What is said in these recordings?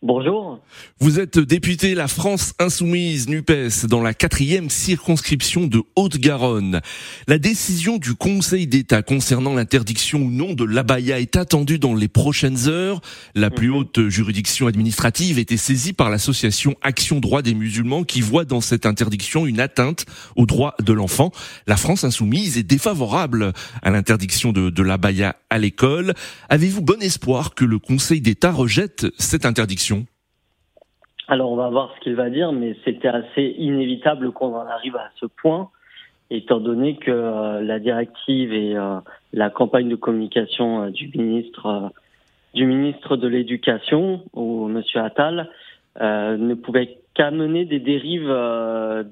Bonjour. Vous êtes député La France Insoumise NUPES dans la quatrième circonscription de Haute-Garonne. La décision du Conseil d'État concernant l'interdiction ou non de l'abaya est attendue dans les prochaines heures. La plus mhm. haute juridiction administrative était saisie par l'association Action Droit des musulmans qui voit dans cette interdiction une atteinte aux droits de l'enfant. La France Insoumise est défavorable à l'interdiction de, de l'abaya à l'école. Avez-vous bon espoir que le Conseil d'État rejette cette interdiction? Alors on va voir ce qu'il va dire, mais c'était assez inévitable qu'on en arrive à ce point, étant donné que euh, la directive et euh, la campagne de communication euh, du ministre du ministre de l'Éducation, ou Monsieur Attal, ne pouvaient qu'amener des dérives,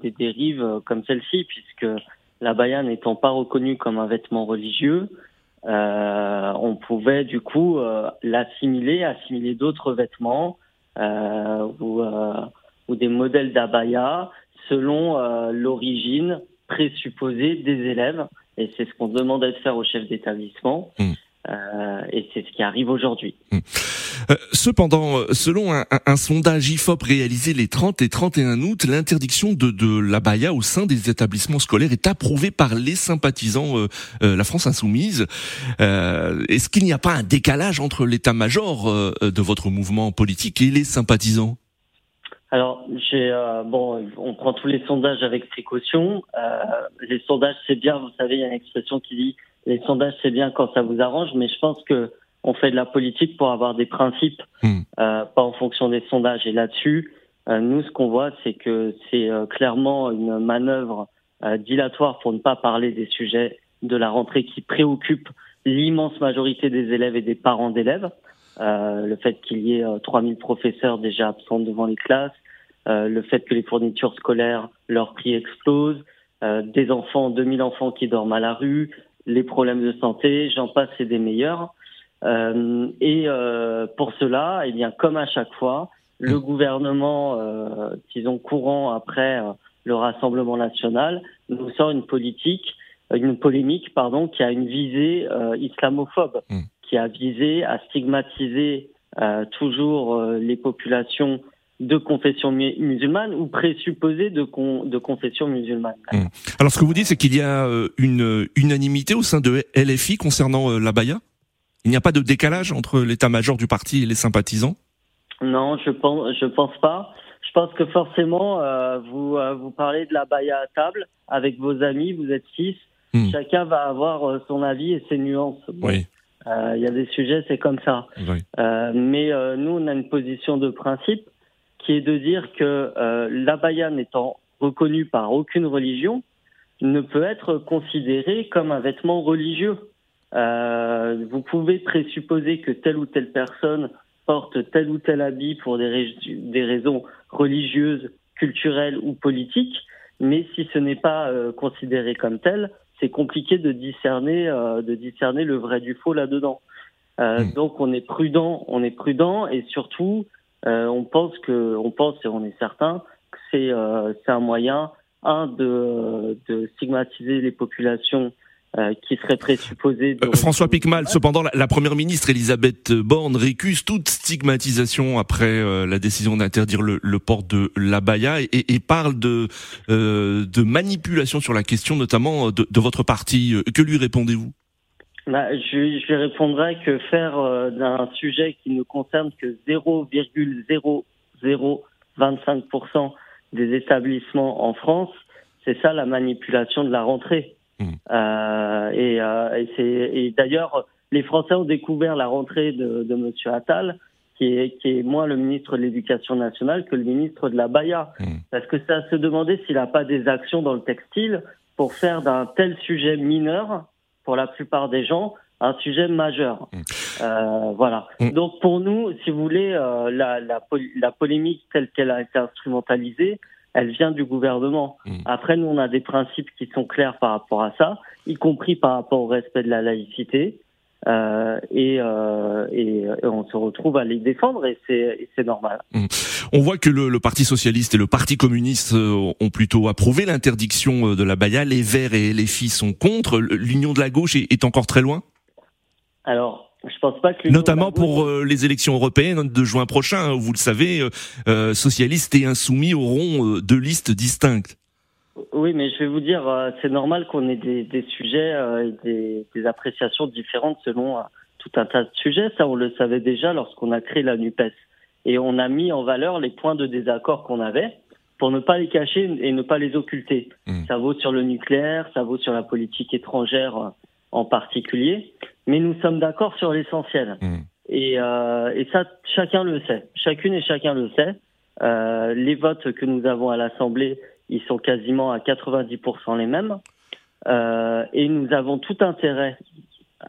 des dérives comme celle-ci, puisque la baya n'étant pas reconnue comme un vêtement religieux, on pouvait du coup l'assimiler, assimiler d'autres vêtements ou, euh, ou des modèles d'abaya selon euh, l'origine présupposée des élèves. Et c'est ce qu'on demandait de faire au chef d'établissement. Hmm. Euh, et c'est ce qui arrive aujourd'hui. Hmm. Euh, cependant, selon un, un, sondage IFOP réalisé les 30 et 31 août, l'interdiction de, de l'abaya au sein des établissements scolaires est approuvée par les sympathisants euh, la France insoumise. Est-ce qu'il n'y a pas un décalage entre l'état-major de votre mouvement politique et les sympathisants? Alors, j'ai bon, on prend tous les sondages avec précaution. les sondages, c'est bien, vous savez, il y a une expression qui dit les sondages, c'est bien quand ça vous arrange, mais je pense que on fait de la politique pour avoir des principes, hmm. euh, pas en fonction des sondages. Et là-dessus, euh, nous, ce qu'on voit, c'est que c'est euh, clairement une manœuvre euh, dilatoire pour ne pas parler des sujets de la rentrée qui préoccupent l'immense majorité des élèves et des parents d'élèves. le fait qu'il y ait 3000 professeurs déjà absents devant les classes, le fait que les fournitures scolaires, leur prix explose, des enfants, 2000 enfants qui dorment à la rue, les problèmes de santé, j'en passe, c'est des meilleurs. Euh, et euh, pour cela, eh bien, comme à chaque fois, le gouvernement, euh, disons courant après euh, le Rassemblement national, nous sort une politique, une polémique, pardon, qui a une visée euh, islamophobe, hmm. qui a visé à stigmatiser toujours les populations de confession musulmane ou présupposé de, de confession musulmane. Alors ce que vous dites, c'est qu'il y a euh, une unanimité au sein de LFI concernant euh, la baya? Il n'y a pas de décalage entre l'état-major du parti et les sympathisants? Non, je pense, je pense pas. Je pense que forcément, euh, vous, vous parlez de la baya à table avec vos amis, vous êtes six, hmm. chacun va avoir son avis et ses nuances. oui. Il y a des sujets, c'est comme ça. mais nous, on a une position de principe qui est de dire que euh, l'abaya n'étant reconnu par aucune religion, ne peut être considéré comme un vêtement religieux. Euh, vous pouvez présupposer que telle ou telle personne porte tel ou tel habit pour des, des raisons religieuses, culturelles ou politiques, mais si ce n'est pas euh, considéré comme tel, c'est compliqué de discerner, euh, de discerner le vrai du faux là-dedans. Hmm. Donc on est prudent, on est prudent et surtout on pense que, on pense et on est certain que c'est euh, c'est un moyen un de, de stigmatiser les populations euh, qui seraient présupposées. François Picmal, cependant, la, première ministre Elisabeth Borne récuse toute stigmatisation après la décision d'interdire le, le, port de l'abaya et, et, parle de de manipulation sur la question, notamment de, de votre parti. Que lui répondez-vous? Bah, je, je lui répondrai que faire euh, d'un sujet qui ne concerne que 0,0025% des établissements en France, c'est ça la manipulation de la rentrée. Mmh. Euh, et, euh, et, et d'ailleurs, les Français ont découvert la rentrée de, de Monsieur Attal, qui est, qui est moins le ministre de l'Éducation nationale que le ministre de la Baïa. Mmh. Parce que à se demander s'il n'a pas des actions dans le textile pour faire d'un tel sujet mineur pour la plupart des gens un sujet majeur. Mm. Euh, voilà. Mm. Donc pour nous, si vous voulez, euh, la, la, la, polémique telle qu'elle a été instrumentalisée, elle vient du gouvernement. Mm. Après, nous, on a des principes qui sont clairs par rapport à ça, y compris par rapport au respect de la laïcité. Euh, et, euh, et, on se retrouve à les défendre et c'est normal. Mmh. On voit que le, le, Parti socialiste et le Parti communiste euh, ont plutôt approuvé l'interdiction de la baya. Les Verts et les Filles sont contre. L'union de la gauche est, est encore très loin? Alors, je pense pas que notamment pour les élections européennes de juin prochain. Vous le savez, euh, socialistes et insoumis auront deux listes distinctes. Oui, mais je vais vous dire, euh, c'est normal qu'on ait des, des sujets euh, et des, appréciations différentes selon euh, tout un tas de sujets. Ça, on le savait déjà lorsqu'on a créé la NUPES. Et on a mis en valeur les points de désaccord qu'on avait pour ne pas les cacher et ne pas les occulter. Mmh. Ça vaut sur le nucléaire, ça vaut sur la politique étrangère en particulier. Mais nous sommes d'accord sur l'essentiel. Mmh. Et, et ça, chacun le sait. Chacune et chacun le sait. les votes que nous avons à l'Assemblée ils sont quasiment à 90% les mêmes. Euh, et nous avons tout intérêt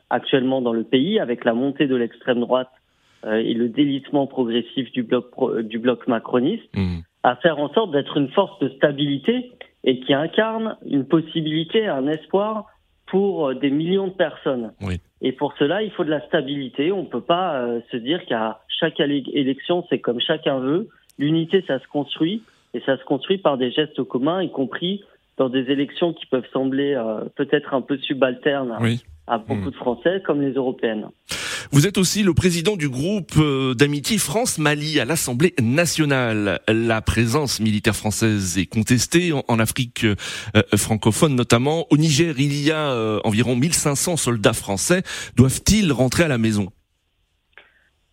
actuellement dans le pays, avec la montée de l'extrême droite euh, et le délitement progressif du bloc, du bloc macroniste, mmh. à faire en sorte d'être une force de stabilité et qui incarne une possibilité, un espoir pour des millions de personnes. Oui. Et pour cela, il faut de la stabilité. On ne peut pas euh, se dire qu'à chaque élection, c'est comme chacun veut. L'unité, ça se construit. Et ça se construit par des gestes communs, y compris dans des élections qui peuvent sembler euh, peut-être un peu subalternes à beaucoup mmh. de Français, comme les européennes. Vous êtes aussi le président du groupe euh, d'amitié France-Mali à l'Assemblée nationale. La présence militaire française est contestée en Afrique euh, francophone notamment. Au Niger, il y a environ 1500 soldats français. Doivent-ils rentrer à la maison?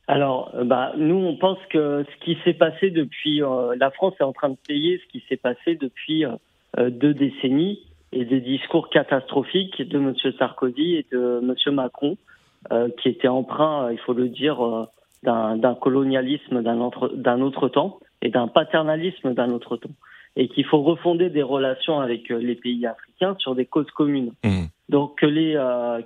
Alors, euh, bah, nous, on pense que ce qui s'est passé depuis, euh, la France est en train de payer ce qui s'est passé depuis euh, deux décennies et des discours catastrophiques de M. Sarkozy et de M. Macron, qui étaient emprunts, il faut le dire, d'un colonialisme d'un autre, temps et d'un paternalisme d'un autre temps, et qu'il faut refonder des relations avec les pays africains sur des causes communes. Mmh. Donc que, les,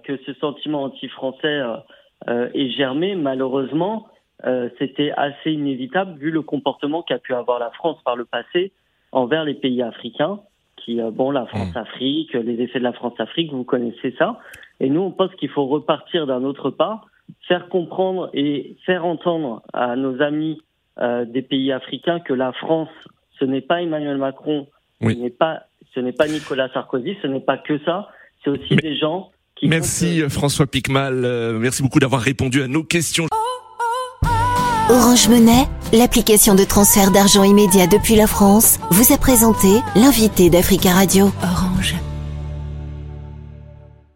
que ce sentiment anti-français euh, et germé, malheureusement, euh, c'était assez inévitable vu le comportement qu'a pu avoir la France par le passé envers les pays africains, qui, euh, bon, la France-Afrique, les effets de la France-Afrique, vous connaissez ça. Et nous, on pense qu'il faut repartir d'un autre pas, faire comprendre et faire entendre à nos amis des pays africains que la France, ce n'est pas Emmanuel Macron, ce n'est pas, ce n'est pas Nicolas Sarkozy, ce n'est pas que ça, c'est aussi des gens Merci euh, François Picmal, euh, merci beaucoup d'avoir répondu à nos questions. Orange Monnaie, l'application de transfert d'argent immédiat depuis la France, vous a présenté l'invité d'Africa Radio. Orange.